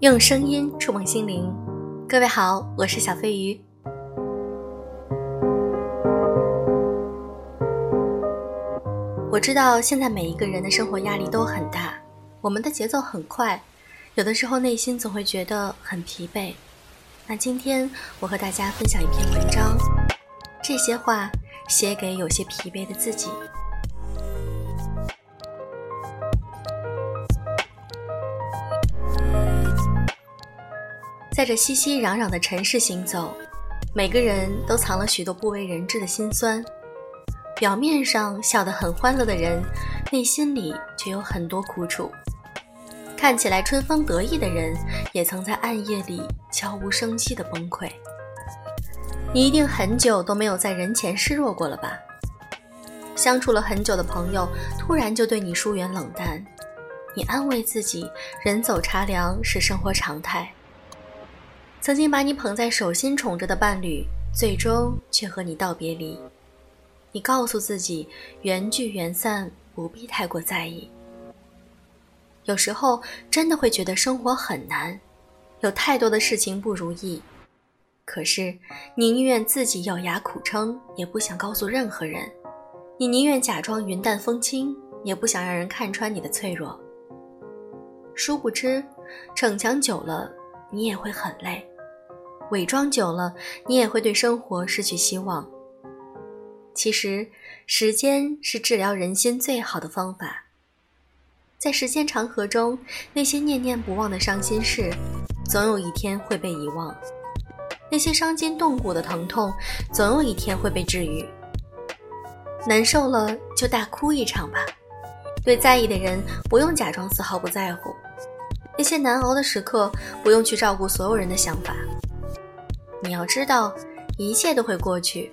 用声音触碰心灵，各位好，我是小飞鱼。我知道现在每一个人的生活压力都很大，我们的节奏很快，有的时候内心总会觉得很疲惫。那今天我和大家分享一篇文章，这些话写给有些疲惫的自己。在这熙熙攘攘的城市行走，每个人都藏了许多不为人知的心酸。表面上笑得很欢乐的人，内心里却有很多苦楚。看起来春风得意的人，也曾在暗夜里悄无声息的崩溃。你一定很久都没有在人前示弱过了吧？相处了很久的朋友，突然就对你疏远冷淡，你安慰自己，人走茶凉是生活常态。曾经把你捧在手心宠着的伴侣，最终却和你道别离。你告诉自己，缘聚缘散，不必太过在意。有时候真的会觉得生活很难，有太多的事情不如意。可是你宁愿自己咬牙苦撑，也不想告诉任何人。你宁愿假装云淡风轻，也不想让人看穿你的脆弱。殊不知，逞强久了。你也会很累，伪装久了，你也会对生活失去希望。其实，时间是治疗人心最好的方法。在时间长河中，那些念念不忘的伤心事，总有一天会被遗忘；那些伤筋动骨的疼痛，总有一天会被治愈。难受了就大哭一场吧，对在意的人，不用假装丝毫不在乎。那些难熬的时刻，不用去照顾所有人的想法。你要知道，一切都会过去，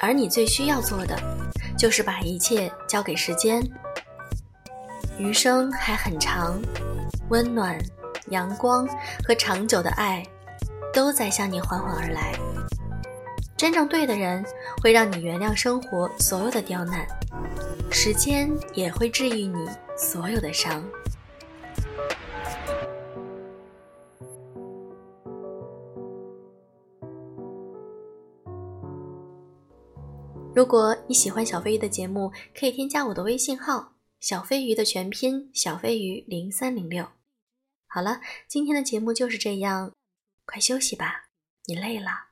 而你最需要做的，就是把一切交给时间。余生还很长，温暖、阳光和长久的爱，都在向你缓缓而来。真正对的人，会让你原谅生活所有的刁难，时间也会治愈你所有的伤。如果你喜欢小飞鱼的节目，可以添加我的微信号“小飞鱼”的全拼“小飞鱼零三零六”。好了，今天的节目就是这样，快休息吧，你累了。